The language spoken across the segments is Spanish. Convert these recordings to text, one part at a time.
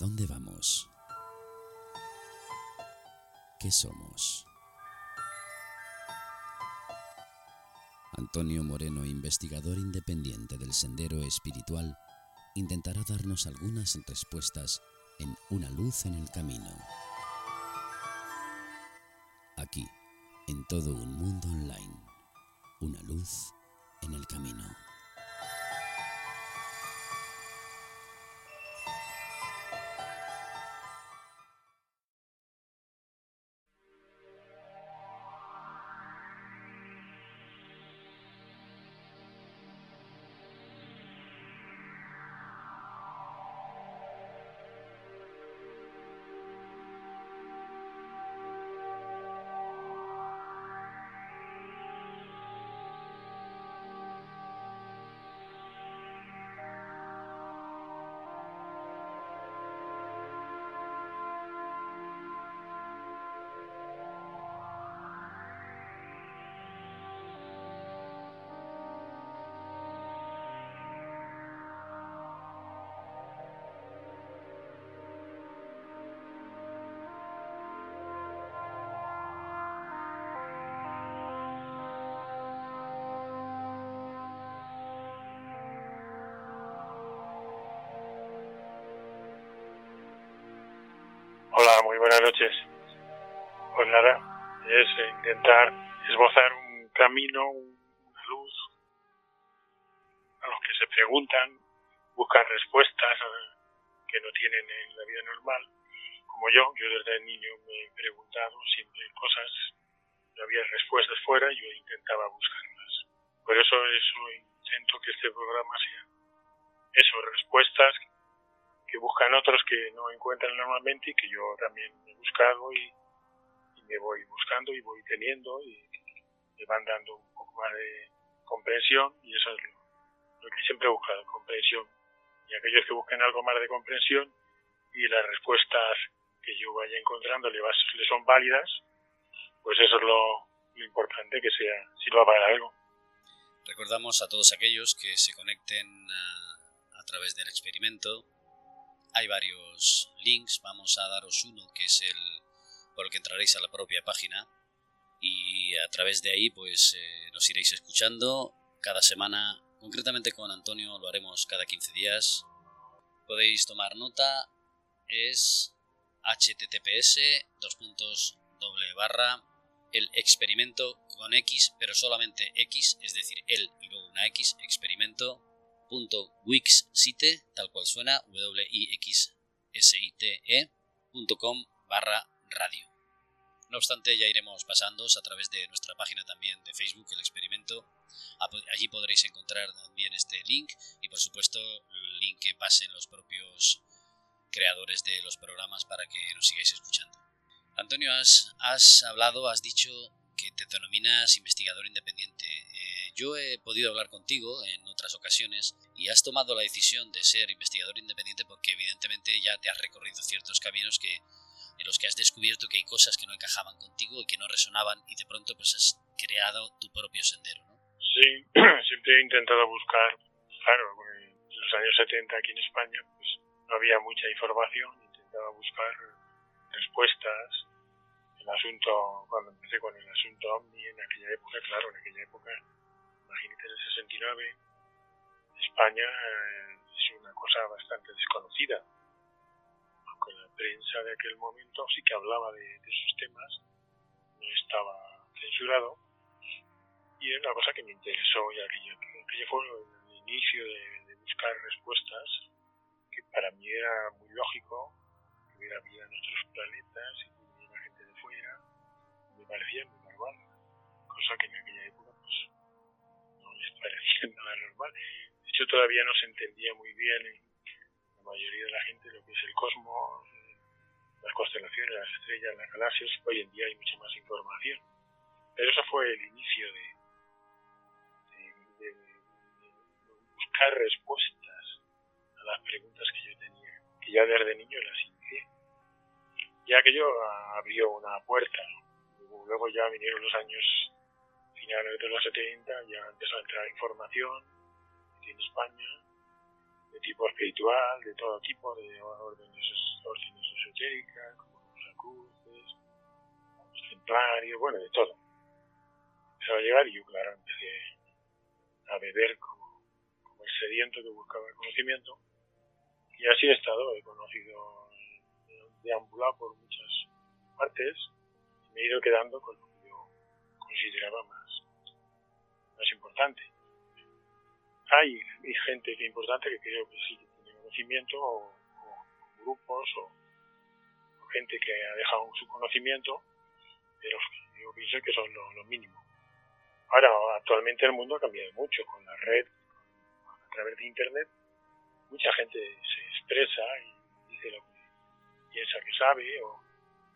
dónde vamos? ¿Qué somos? Antonio Moreno, investigador independiente del Sendero Espiritual, intentará darnos algunas respuestas en Una luz en el camino. Aquí, en todo un mundo online, una luz en el camino. Buenas noches. Pues nada, es intentar esbozar un camino, una luz a los que se preguntan, buscan respuestas que no tienen en la vida normal. Como yo, yo desde niño me he preguntado siempre cosas, no había respuestas fuera y yo intentaba buscarlas. Por eso, eso intento que este programa sea eso, respuestas que buscan otros que no encuentran normalmente y que yo también he buscado y, me voy buscando y voy teniendo y me van dando un poco más de comprensión y eso es lo, que siempre he buscado, comprensión. Y aquellos que busquen algo más de comprensión y las respuestas que yo vaya encontrando le, le son válidas, pues eso es lo, importante que sea, sirva para algo. Recordamos a todos aquellos que se conecten a través del experimento hay varios links, vamos a daros uno que es el por el que entraréis a la propia página y a través de ahí pues eh, nos iréis escuchando cada semana, concretamente con Antonio lo haremos cada 15 días. Podéis tomar nota, es https barra el experimento con X, pero solamente X, es decir, el y luego una X, experimento www.wixsite, tal cual suena, w i x s i t ecom barra radio. No obstante, ya iremos pasándos a través de nuestra página también de Facebook, el experimento. Allí podréis encontrar también este link y, por supuesto, el link que pasen los propios creadores de los programas para que nos sigáis escuchando. Antonio, has hablado, has dicho que te denominas investigador independiente. Yo he podido hablar contigo en otras ocasiones y has tomado la decisión de ser investigador independiente porque evidentemente ya te has recorrido ciertos caminos que en los que has descubierto que hay cosas que no encajaban contigo y que no resonaban y de pronto pues has creado tu propio sendero, ¿no? Sí, siempre he intentado buscar, claro, en los años 70 aquí en España pues no había mucha información, intentaba buscar respuestas el asunto, cuando empecé con el asunto OVNI en aquella época, claro, en aquella época, imagínate en el 69, España eh, es una cosa bastante desconocida. Aunque la prensa de aquel momento sí que hablaba de, de temas, no estaba censurado. Y es una cosa que me interesó, y aquello, aquello fue el inicio de, de buscar respuestas, que para mí era muy lógico que hubiera vida en otros planetas y parecía muy normal, cosa que en parecía nada normal. De hecho todavía no se entendía muy bien en la mayoría de la gente lo que es el cosmos, las constelaciones, las estrellas, las galaxias. Hoy en día hay mucha más información. Pero eso fue el inicio de, de, buscar respuestas a las preguntas que yo tenía, que ya desde niño las inicié. Ya aquello abrió una puerta luego ya vinieron los años finales de los 70, ya empezó a entrar información aquí en España de tipo espiritual, de todo tipo, de órdenes, órdenes esotéricas, como los cruces, los templarios, bueno, de todo. Empezaba a llegar y yo, claro, empecé a beber como, como el sediento que buscaba el conocimiento. Y así he estado, he conocido, he deambulado por muchas partes y me he ido quedando con lo que yo consideraba más, más importante hay, gente que es importante que creo que sí tiene conocimiento, o, grupos, o, gente que ha dejado su conocimiento, pero yo pienso que son lo, mínimo. Ahora, actualmente el mundo ha cambiado mucho con la red, a través de Internet, mucha gente se expresa y dice lo que piensa que sabe, o,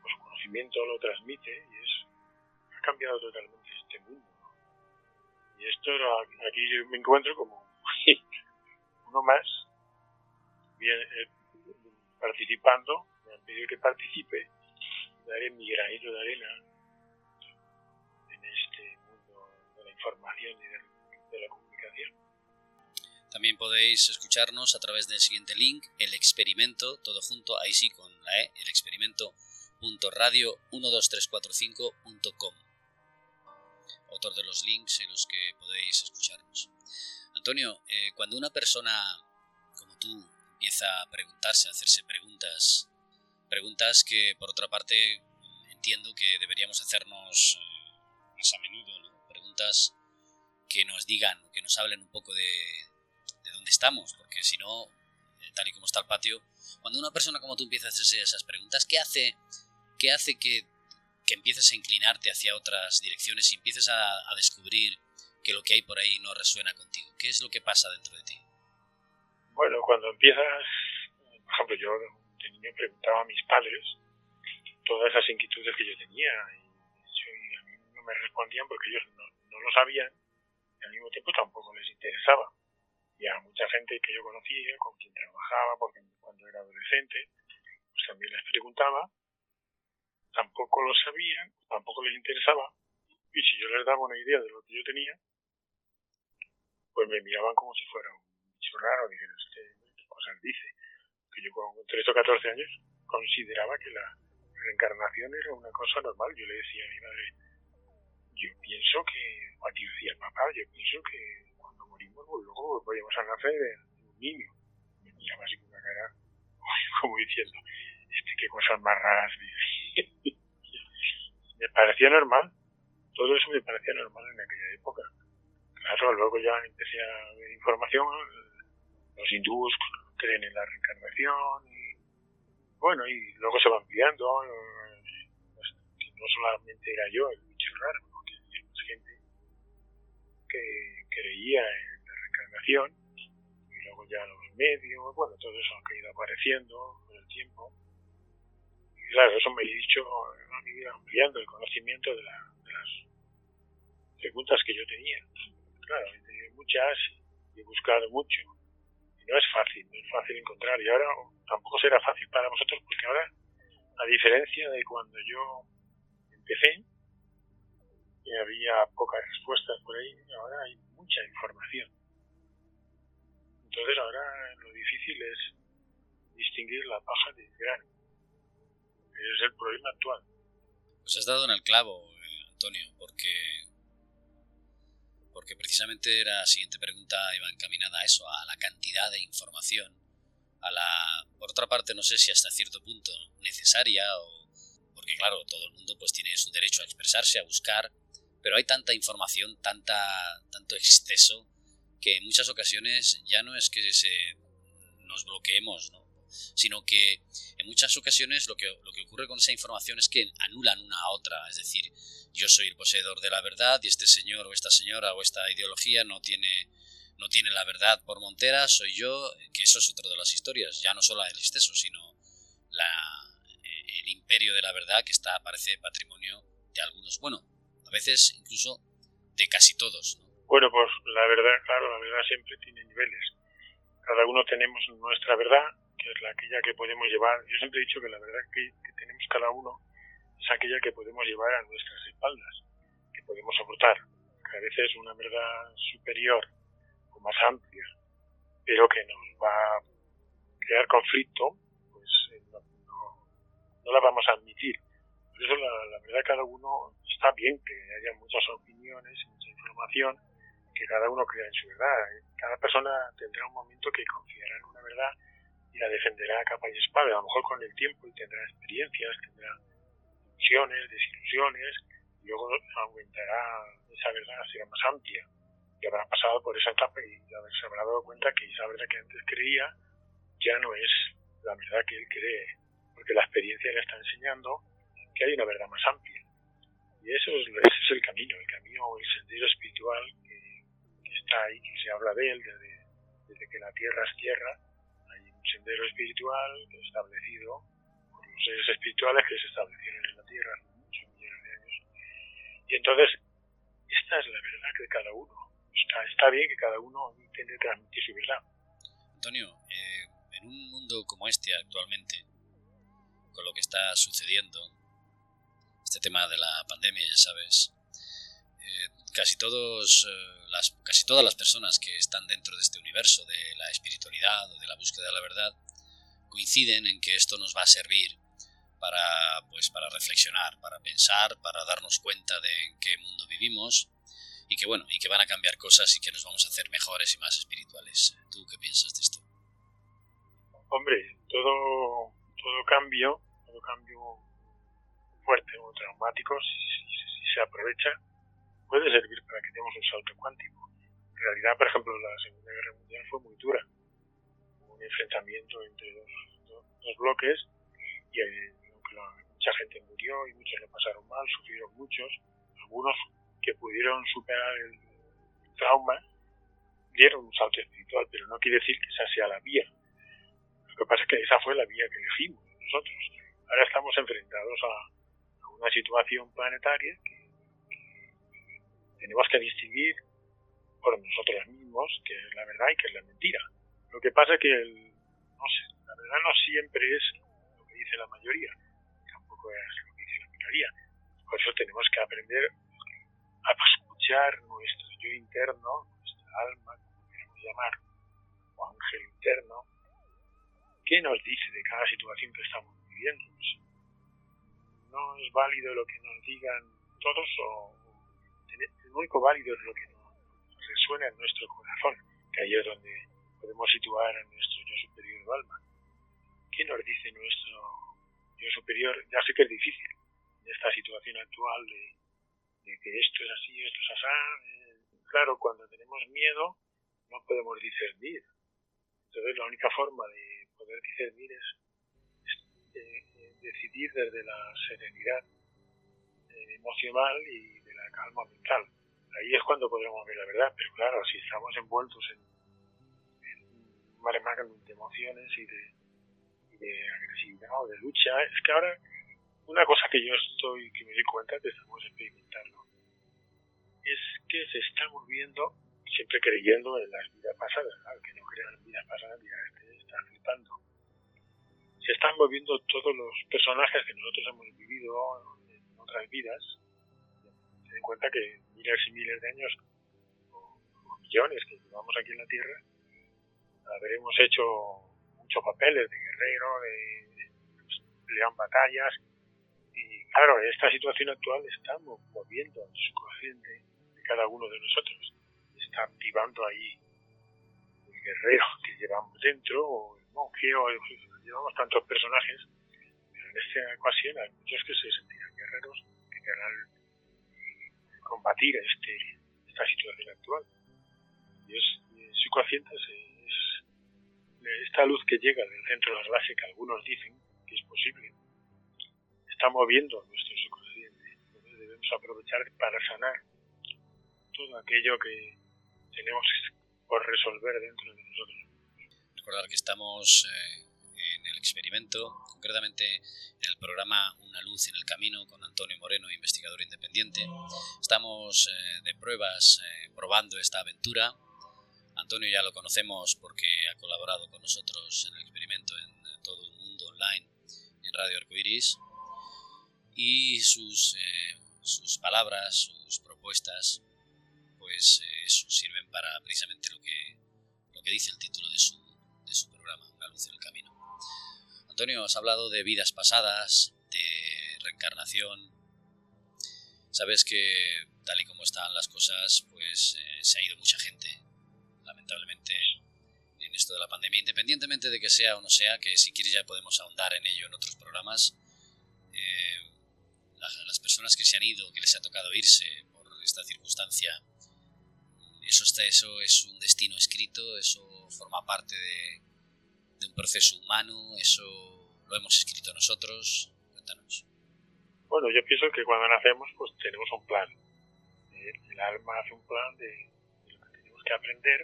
su conocimiento lo transmite, y es, ha cambiado totalmente este mundo. Y esto aquí yo me encuentro como uno más bien, eh, participando, me han pedido que participe, daré mi granito de arena en este mundo de la información y de, de la comunicación. También podéis escucharnos a través del siguiente link, el experimento, todo junto, ahí sí con la E, el experimento.radio12345.com otro de los links en los que podéis escucharnos. Antonio, eh, cuando una persona como tú empieza a preguntarse, a hacerse preguntas, preguntas que por otra parte entiendo que deberíamos hacernos eh, más a menudo, preguntas que nos digan, que nos hablen un poco de, dónde estamos, porque si no, eh, tal y como está el patio, cuando una persona como tú empieza a hacerse esas preguntas, ¿qué hace, qué hace que que empieces a inclinarte hacia otras direcciones y empieces a, descubrir que lo que hay por ahí no resuena contigo? ¿Qué es lo que pasa dentro de ti? Bueno, cuando empiezas, por ejemplo, yo de niño preguntaba a mis padres todas esas inquietudes que yo tenía y, a mí no me respondían porque ellos no, lo sabían y al mismo tiempo tampoco les interesaba. Y a mucha gente que yo conocía, con quien trabajaba, porque cuando era adolescente, pues también les preguntaba, tampoco lo sabían, tampoco les interesaba, y si yo les daba una idea de lo que yo tenía, pues me miraban como si fuera un bicho raro, dijeron, ¿qué cosas dice? Que yo con 13 o 14 años consideraba que la reencarnación era una cosa normal. Yo le decía a mi madre, yo pienso que, o ti decía papá, yo pienso que cuando morimos, pues luego podemos a nacer un niño. Me miraba así con una cara, como diciendo, este, qué cosas más raras. me parecía normal, todo eso me parecía normal en aquella época. Claro, luego ya empecé a ver información, los hindúes creen en la reencarnación y bueno, y luego se va ampliando, pues, no solamente era yo el bicho raro, que había más gente que creía en la reencarnación. Y luego ya los medios, bueno, todo eso ha ido apareciendo con el tiempo. Claro, eso me ha dicho, ha ido ampliando el conocimiento de, de las preguntas que yo tenía claro, he tenido muchas y he buscado mucho. Y no es fácil, no es fácil encontrar. Y ahora tampoco será fácil para vosotros porque ahora, a diferencia de cuando yo empecé, y había pocas respuestas por ahí, ahora hay mucha información. Entonces ahora lo difícil es distinguir la paja del grano. Es el problema actual. Pues has dado en el clavo, eh, Antonio, porque porque precisamente la siguiente pregunta iba encaminada a eso, a la cantidad de información, a la, por otra parte, no sé si hasta cierto punto necesaria o, porque claro, todo el mundo pues tiene su derecho a expresarse, a buscar, pero hay tanta información, tanta, tanto exceso, que en muchas ocasiones ya no es que se, nos bloqueemos, ¿no? Sino que en muchas ocasiones lo que, lo que ocurre con esa información es que anulan una a otra, es decir, yo soy el poseedor de la verdad y este señor o esta señora o esta ideología no tiene, no tiene la verdad por montera, soy yo, que eso es otra de las historias, ya no solo el exceso, sino la, el imperio de la verdad que está, parece patrimonio de algunos, bueno, a veces incluso de casi todos. Bueno, pues la verdad, claro, la verdad siempre tiene niveles. Cada uno tenemos nuestra verdad que es la aquella que podemos llevar. Yo siempre he dicho que la verdad que, tenemos cada uno es aquella que podemos llevar a nuestras espaldas, que podemos soportar. Que a veces una verdad superior o más amplia pero que nos va a crear conflicto, pues eh, no, no, la vamos a admitir. Por eso la, la verdad cada uno está bien que haya muchas opiniones, mucha información, que cada uno crea en su verdad. Cada persona tendrá un momento que confiará en una verdad y la defenderá a capa y espada. A lo mejor con el tiempo tendrá experiencias, tendrá ilusiones, desilusiones, y luego aumentará esa verdad, será más amplia. Y habrá pasado por esa etapa y se habrá dado cuenta que esa verdad que antes creía ya no es la verdad que él cree, porque la experiencia le está enseñando que hay una verdad más amplia. Y eso es, ese es el camino, el camino, el sendero espiritual está ahí, que se habla de él desde, desde que la tierra es tierra. Sendero espiritual establecido por los seres espirituales que se establecieron en la tierra hace muchos millones de años. Y entonces, esta es la verdad que cada uno. Está, está bien que cada uno intente transmitir su verdad. Antonio, eh, en un mundo como este actualmente, con lo que está sucediendo, este tema de la pandemia, ya sabes, eh, casi todos eh, las casi todas las personas que están dentro de este universo de la espiritualidad o de la búsqueda de la verdad coinciden en que esto nos va a servir para pues para reflexionar, para pensar, para darnos cuenta de en qué mundo vivimos y que bueno, y que van a cambiar cosas y que nos vamos a hacer mejores y más espirituales. ¿Tú qué piensas de esto? Hombre, todo todo cambio, todo cambio fuerte o traumático si se aprovecha puede servir para que demos un salto cuántico. En realidad, por ejemplo, la Segunda Guerra Mundial fue muy dura. Un enfrentamiento entre dos, dos, bloques y eh, mucha gente murió y muchos lo pasaron mal, sufrieron muchos. Algunos que pudieron superar el trauma dieron un salto espiritual, pero no quiere decir que esa sea la vía. Lo que pasa es que esa fue la vía que elegimos nosotros. Ahora estamos enfrentados a, a una situación planetaria que tenemos que distinguir por nosotros mismos que es la verdad y que es la mentira. Lo que pasa es que la verdad no siempre es lo que dice la mayoría, tampoco es lo que dice la minoría. Por eso tenemos que aprender a escuchar nuestro yo interno, nuestra alma, como queremos llamar, o ángel interno, qué nos dice de cada situación que estamos viviendo. No es válido lo que nos digan todos el único válido es lo que nos resuena en nuestro corazón, que ahí es donde podemos situar a nuestro yo superior o alma. ¿Qué nos dice nuestro yo superior? Ya sé que es difícil en esta situación actual de, que esto es así, esto es así. Eh, claro, cuando tenemos miedo no podemos discernir. Entonces la única forma de poder discernir es, eh, decidir desde la serenidad eh, emocional y calma mental. Ahí es cuando podremos ver la verdad, pero claro, si estamos envueltos en, un de emociones y de, de agresividad o de lucha, es que ahora una cosa que yo estoy, que me doy cuenta que estamos experimentando, es que se está volviendo, siempre creyendo en las vidas pasadas, al que no crea en vidas pasadas, mira, este está flipando. Se están volviendo todos los personajes que nosotros hemos vivido en otras vidas, en cuenta que miles y miles de años, o, millones que llevamos aquí en la Tierra, habremos hecho muchos papeles de guerrero, de, león batallas, y claro, esta situación actual estamos moviendo el subconsciente de cada uno de nosotros. Está activando ahí el guerrero que llevamos dentro, o el monje, o llevamos tantos personajes, pero en esta ocasión hay muchos que se sentirán guerreros, que querrán combatir este, esta situación actual. Y es, subconsciente es, esta luz que llega del centro de la base que algunos dicen que es posible, está moviendo nuestro subconsciente. Entonces debemos aprovechar para sanar todo aquello que tenemos por resolver dentro de nosotros. Recordar que estamos eh, en el experimento, concretamente en el programa Una luz en el camino con Antonio Moreno, investigador independiente. Estamos eh, de pruebas eh, probando esta aventura. Antonio ya lo conocemos porque ha colaborado con nosotros en el experimento en todo el mundo online en Radio Arcoiris y sus, eh, sus palabras, sus propuestas, pues sirven para precisamente lo que, lo que dice el título de su, de su programa, Una luz en el camino. Antonio, has hablado de vidas pasadas, de reencarnación. Sabes que tal y como están las cosas, pues eh, se ha ido mucha gente, lamentablemente, en esto de la pandemia, independientemente de que sea o no sea, que si quieres ya podemos ahondar en ello en otros programas. Eh, las personas que se han ido, que les ha tocado irse por esta circunstancia, eso, está, eso es un destino escrito, eso forma parte de, de un proceso humano, eso lo hemos escrito nosotros. Cuéntanos. Bueno, yo pienso que cuando nacemos pues tenemos un plan. El alma hace un plan de, lo que tenemos que aprender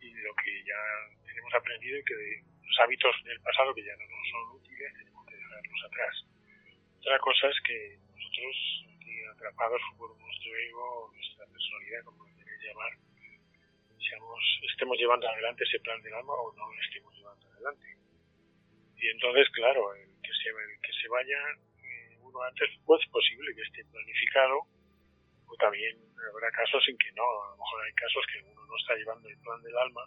y de lo que ya tenemos aprendido y que de los hábitos del pasado que ya no nos son útiles tenemos que dejarlos atrás. Otra cosa es que nosotros, atrapados por nuestro ego, nuestra personalidad, como lo queréis llamar, estemos llevando adelante ese plan del alma o no lo estemos Y entonces, claro, el que se, que se vaya eh, uno antes, pues es posible que esté planificado, o también habrá casos en que no, a lo mejor hay casos que uno no está llevando el plan del alma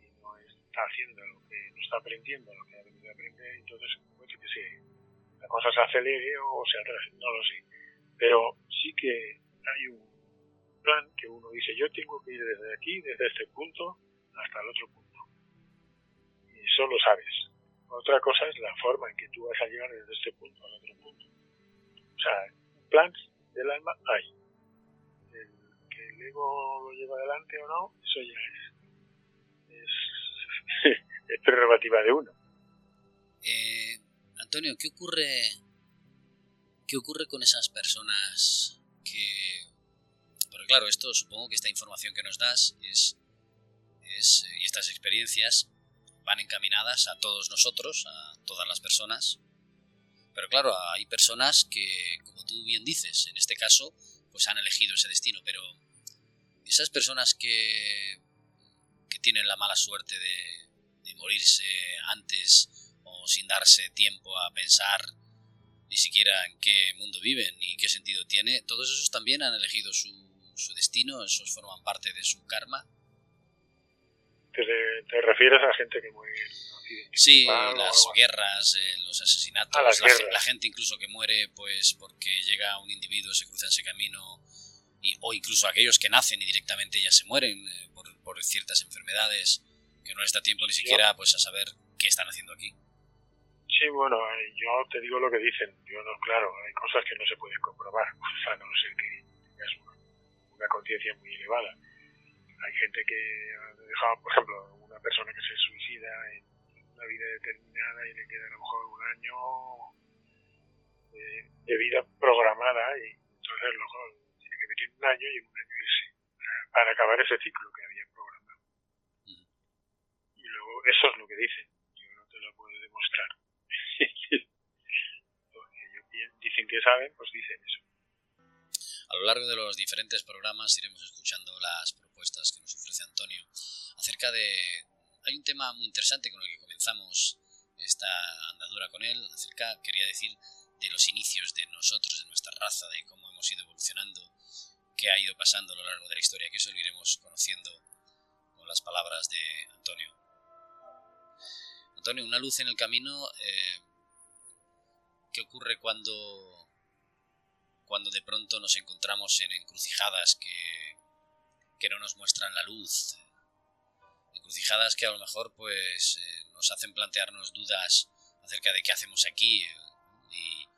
y no está haciendo lo que no está aprendiendo, lo que ha venido a aprender, entonces puede que se, la cosa se acelere o se atrase, no lo sé. Pero sí que hay un plan que uno dice, yo tengo que ir desde aquí, desde este punto, hasta el otro punto. Eso lo sabes. Otra cosa es la forma en que tú vas a llegar desde este punto al otro punto. O sea, un plan del alma hay. El que el ego lo lleva adelante o no, eso ya es, es, es prerrogativa de uno. Eh, Antonio, ¿qué ocurre, ¿qué ocurre con esas personas que... Porque claro, esto supongo que esta información que nos das es, es y estas experiencias van encaminadas a todos nosotros, a todas las personas. Pero claro, hay personas que, como tú bien dices, en este caso, pues han elegido ese destino. Pero esas personas que, que tienen la mala suerte de, morirse antes o sin darse tiempo a pensar ni siquiera en qué mundo viven ni qué sentido tiene, todos esos también han elegido su, su destino, esos forman parte de su karma. ¿Te, te refieres a gente que muere Sí, las guerras, eh, los asesinatos, Ah, las la, guerras. la gente incluso que muere pues porque llega un individuo, se cruza ese camino, y, o incluso aquellos que nacen y directamente ya se mueren eh, por, por ciertas enfermedades, que no les da tiempo ni siquiera pues a saber qué están haciendo aquí. Sí, bueno, eh, yo te digo lo que dicen. Yo no, claro, hay cosas que no se pueden comprobar, o sea, no ser que tengas una, una conciencia muy elevada. Hay gente que ha dejado, por ejemplo, una persona que se suicida en una vida determinada y le queda a lo mejor un año de, de vida programada y entonces luego tiene que vivir un año y un año irse para, acabar ese ciclo que había programado. Y luego eso es lo que dicen. Yo no te lo puedo demostrar. Lo que ellos pi- dicen que saben, pues dicen eso. A lo largo de los diferentes programas iremos escuchando las propuestas que nos ofrece Antonio acerca de... Hay un tema muy interesante con el que comenzamos esta andadura con él, acerca, quería decir, de los inicios de nosotros, de nuestra raza, de cómo hemos ido evolucionando, qué ha ido pasando a lo largo de la historia, que eso lo iremos conociendo con las palabras de Antonio. Antonio, una luz en el camino, eh, ¿qué ocurre cuando cuando de pronto nos encontramos en encrucijadas que, que no nos muestran la luz, encrucijadas que a lo mejor pues eh, nos hacen plantearnos dudas acerca de qué hacemos aquí eh, y,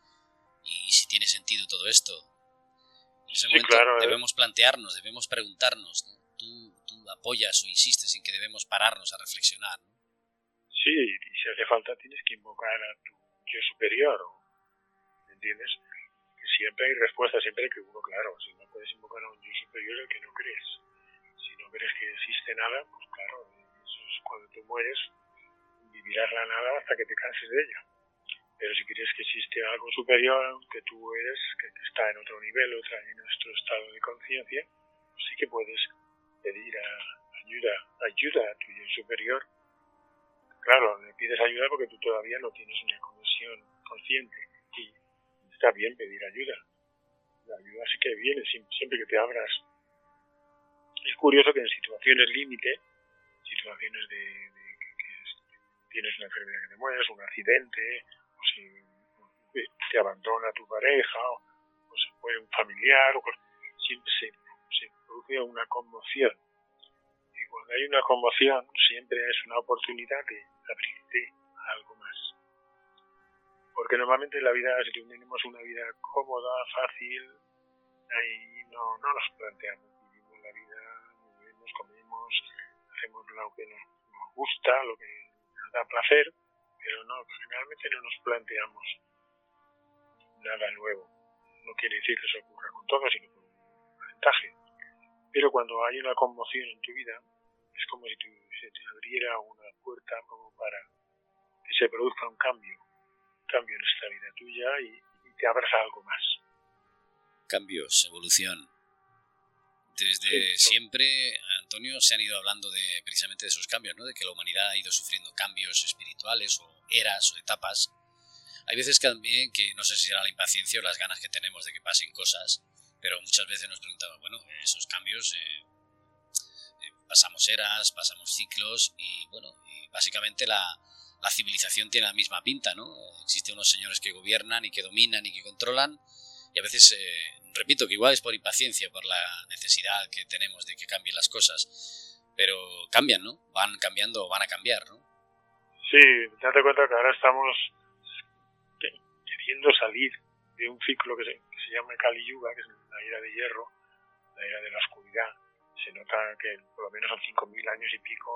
y si tiene sentido todo esto. En ese Sí, momento claro, ¿eh? debemos plantearnos, debemos preguntarnos. ¿no? Tú, tú apoyas o insistes en que debemos pararnos a reflexionar. ¿no? Sí, y si hace falta tienes que invocar a tu yo superior. ¿Me entiendes? Que siempre hay respuesta, siempre que uno, claro, si no puedes invocar a un yo superior el que no crees. Crees que existe nada, pues claro, eso es cuando tú mueres, vivirás la nada hasta que te canses de ella. Pero si crees que existe algo superior, que tú eres, que, está en otro nivel, otra en nuestro estado de conciencia, pues sí que puedes pedir a- ayuda, ayuda a tu yo superior claro, le pides ayuda porque tú todavía no tienes una conexión consciente y está bien pedir ayuda. La ayuda sí que viene siem- siempre que te abras. Es curioso que en situaciones límite situaciones de, que, tienes una enfermedad que te mueres, un accidente, o si te abandona tu pareja, o, se muere un familiar, o siempre se, se produce una conmoción. Y cuando hay una conmoción, siempre es una oportunidad de abrirte a algo más. Porque normalmente en la vida, si tenemos una vida cómoda, fácil, ahí no, no nos planteamos. Hacemos lo que nos, gusta, lo que nos da placer, pero no, generalmente no nos planteamos nada nuevo. No quiere decir que eso ocurra con todo, sino con un porcentaje. Pero cuando hay una conmoción en tu vida, es como si se te abriera una puerta como para que se produzca un cambio, un cambio en esta vida tuya y, te abras a algo más cambios, evolución. Desde siempre, Antonio, se han ido hablando de precisamente de esos cambios, ¿no? de que la humanidad ha ido sufriendo cambios espirituales o eras o etapas. Hay veces que también que no sé si será la impaciencia o las ganas que tenemos de que pasen cosas, pero muchas veces nos preguntamos, bueno, esos cambios, eh, eh, pasamos eras, pasamos ciclos y bueno, y básicamente la, la civilización tiene la misma pinta, ¿no? Existen unos señores que gobiernan y que dominan y que controlan y a veces, eh, repito, que igual es por impaciencia, por la necesidad que tenemos de que cambien las cosas, pero cambian, ¿no? Van cambiando o van a cambiar, ¿no? Sí, date cuenta que ahora estamos queriendo salir de un ciclo que se, llama Kali Yuga, que es la era de hierro, la era de la oscuridad. Se nota que por lo menos son 5.000 años y pico.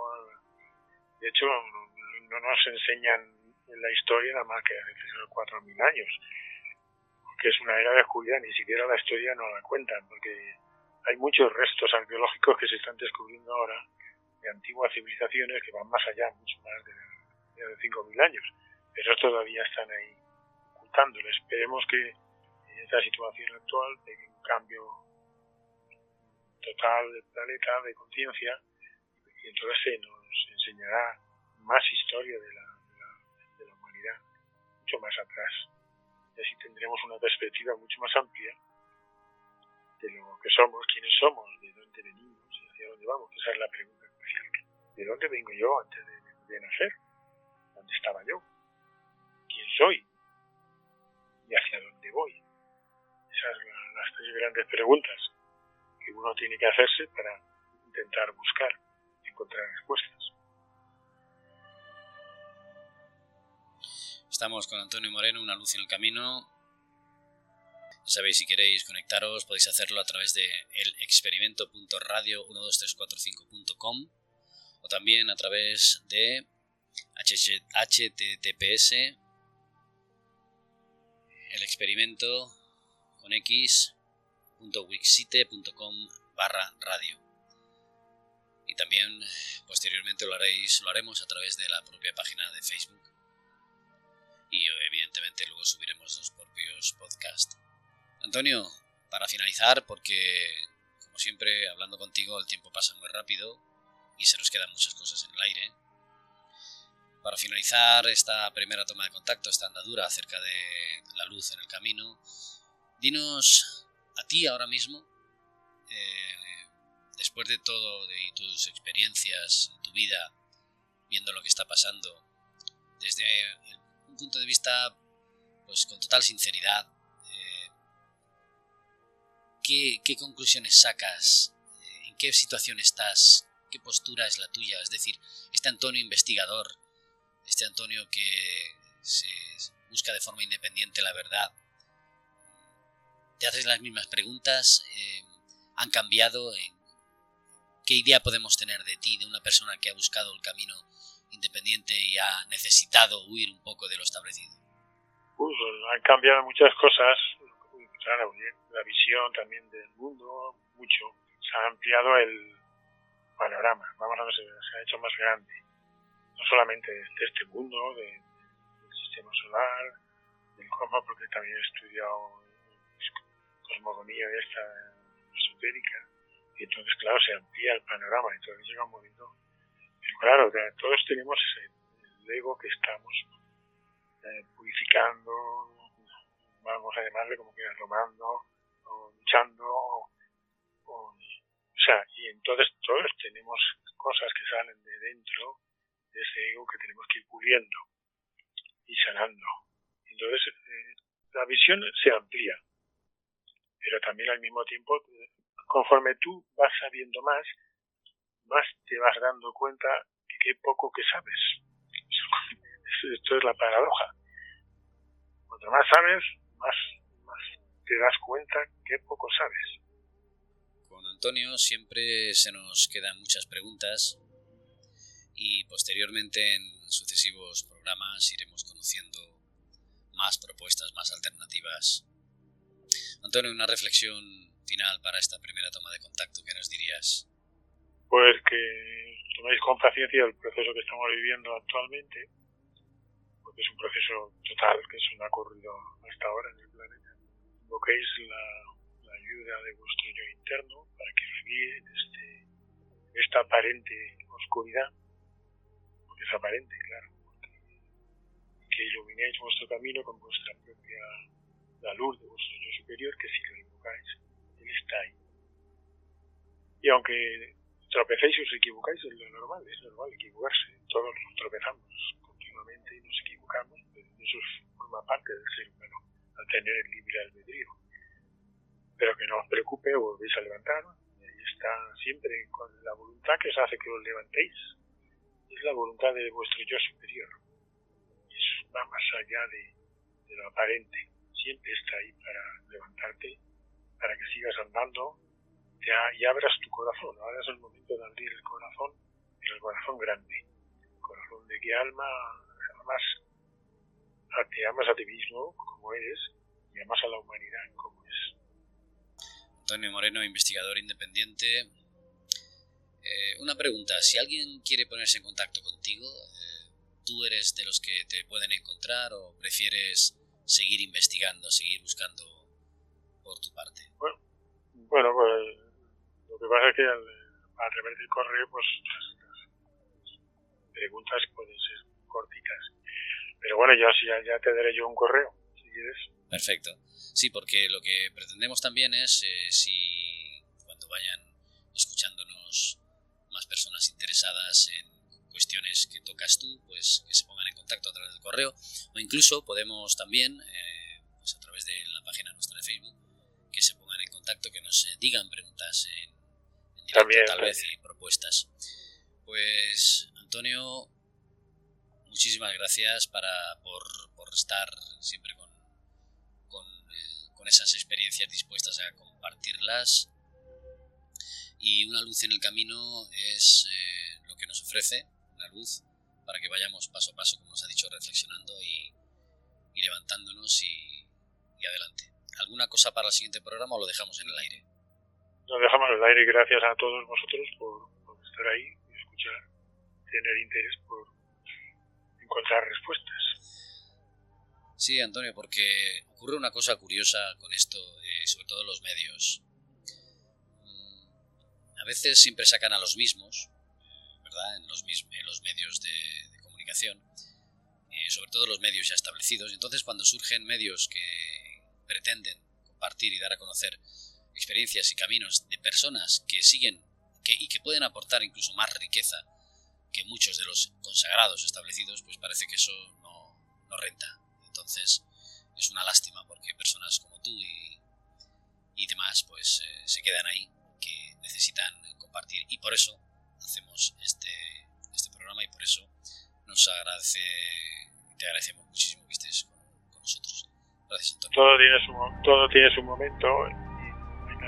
De hecho, no, nos enseñan en la historia nada más que veces 4.000 años que es una era de oscuridad, ni siquiera la historia nos la cuentan, porque hay muchos restos arqueológicos que se están descubriendo ahora de antiguas civilizaciones que van más allá, mucho más de, de 5.000 años, pero todavía están ahí ocultándolo. Esperemos que en esta situación actual de un cambio total del planeta, de conciencia, y entonces se nos enseñará más historia de la humanidad, mucho más atrás y así tendremos una perspectiva mucho más amplia de lo que somos, quiénes somos, de dónde venimos y hacia dónde vamos. Esa es la pregunta crucial. ¿De dónde vengo yo antes de, nacer? ¿Dónde estaba yo? ¿Quién soy? ¿Y hacia dónde voy? Esas son las tres grandes preguntas que uno tiene que hacerse para intentar buscar encontrar respuestas. Estamos con Antonio Moreno, Una luz en el camino. Ya sabéis, si queréis conectaros, podéis hacerlo a través de el experimento.radio12345.com o también a través de https el experimento con x.wixite.com barra radio y también posteriormente lo haréis lo haremos a través de la propia página de Facebook y evidentemente luego subiremos los propios podcasts. Antonio, para finalizar, porque como siempre hablando contigo el tiempo pasa muy rápido y se nos quedan muchas cosas en el aire. Para finalizar esta primera toma de contacto, esta andadura acerca de la luz en el camino, dinos a ti ahora mismo, eh, después de todo, de tus experiencias en tu vida, viendo lo que está pasando, desde el punto de vista, pues con total sinceridad, eh, ¿qué, conclusiones sacas? ¿En qué situación estás? ¿Qué postura es la tuya? Es decir, este Antonio investigador, este Antonio que busca de forma independiente la verdad, te haces las mismas preguntas, eh, han cambiado, qué idea podemos tener de ti, de una persona que ha buscado el camino independiente y ha necesitado huir un poco de lo establecido? Pues han cambiado muchas cosas, claro, la visión también del mundo, mucho. Se ha ampliado el panorama, vamos a ver, se ha hecho más grande. No solamente de este mundo, del sistema solar, del cosmos, porque también he estudiado cosmogonía esta esotérica, y entonces, claro, se amplía el panorama, entonces llega un momento claro, todos tenemos el ego que estamos eh, purificando, vamos a llamarle como quieras, tomando, o luchando, o, sea, y entonces todos tenemos cosas que salen de dentro de ese ego que tenemos que ir puliendo y sanando. Entonces, eh, la visión se amplía, pero también al mismo tiempo, conforme tú vas sabiendo más, más te vas dando cuenta de qué poco que sabes. Esto es la paradoja. Cuanto más sabes, más, te das cuenta qué poco sabes. Con Antonio siempre se nos quedan muchas preguntas y posteriormente en sucesivos programas iremos conociendo más propuestas, más alternativas. Antonio, una reflexión final para esta primera toma de contacto, ¿qué nos dirías? Pues que toméis con paciencia el proceso que estamos viviendo actualmente, porque es un proceso total que se nos ha ocurrido hasta ahora en el planeta. Invoquéis la, la ayuda de vuestro yo interno para que revíe este, esta aparente oscuridad es aparente, claro, que iluminéis vuestro camino con vuestra propia, la luz de vuestro yo superior, que si lo invocáis, Él está ahí. Y aunque tropecéis y os equivocáis, es lo normal, es normal equivocarse, todos nos tropezamos continuamente y nos equivocamos, eso forma parte del ser humano, al tener el libre albedrío. Pero que no os preocupe, volvéis a levantar, y ahí está siempre con la voluntad que os hace que os levantéis, es la voluntad de vuestro yo superior. Eso va más allá de, lo aparente. Siempre está ahí para levantarte, para que sigas andando y abras tu corazón. Ahora es el momento de abrir el corazón, el corazón grande, el corazón de que alma amas, te amas a ti mismo como eres y amas a la humanidad como es. Antonio Moreno, investigador independiente, eh, una pregunta, si alguien quiere ponerse en contacto contigo, eh, ¿tú eres de los que te pueden encontrar o prefieres seguir investigando, seguir buscando por tu parte? Bueno, bueno pues lo que pasa es que al, a través del correo, pues las, preguntas pueden ser cortitas. Pero bueno, ya, ya te daré yo un correo, si quieres. Perfecto. Sí, porque lo que pretendemos también es, eh, si cuando vayan escuchándonos personas interesadas en cuestiones que tocas tú, pues que se pongan en contacto a través del correo o incluso podemos también, eh, pues a través de la página nuestra de Facebook, que se pongan en contacto, que nos eh, digan preguntas directo tal vez y propuestas. Pues Antonio, muchísimas gracias para, por, por estar siempre con, con, eh, con esas experiencias dispuestas a compartirlas y una luz en el camino es eh, lo que nos ofrece, una luz para que vayamos paso a paso, como nos ha dicho, reflexionando y, levantándonos y, adelante. ¿Alguna cosa para el siguiente programa o lo dejamos en el aire? Lo dejamos en el aire gracias a todos vosotros por, estar ahí y escuchar, tener interés por encontrar respuestas. Sí, Antonio, porque ocurre una cosa curiosa con esto, eh, sobre todo los medios a veces siempre sacan a los mismos, ¿verdad? En los, en los medios de, comunicación, y sobre todo los medios ya establecidos. Entonces, cuando surgen medios que pretenden compartir y dar a conocer experiencias y caminos de personas que siguen que, y que pueden aportar incluso más riqueza que muchos de los consagrados establecidos, pues parece que eso no, renta. Entonces, es una lástima porque personas como tú y, y demás, pues eh, se quedan ahí que necesitan compartir y por eso hacemos este, este programa y por eso nos agradece, te agradecemos muchísimo que estés con, nosotros. Gracias, Antonio. Todo tiene su, todo tiene su momento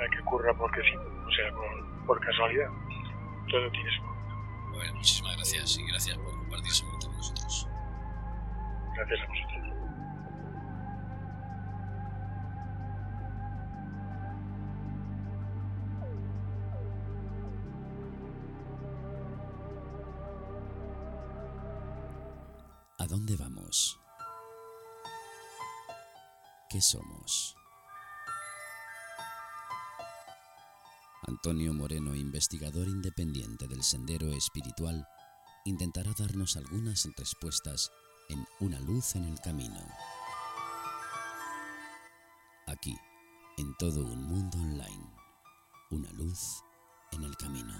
nada que ocurra porque sí, o sea, por, por casualidad. Todo tiene su momento. Bueno, muchísimas gracias y gracias por compartir ese momento con nosotros. Gracias a vosotros. dónde vamos? ¿Qué somos? Antonio Moreno, investigador independiente del Sendero Espiritual, intentará darnos algunas respuestas en Una luz en el camino. Aquí, en todo un mundo online, una luz en el camino.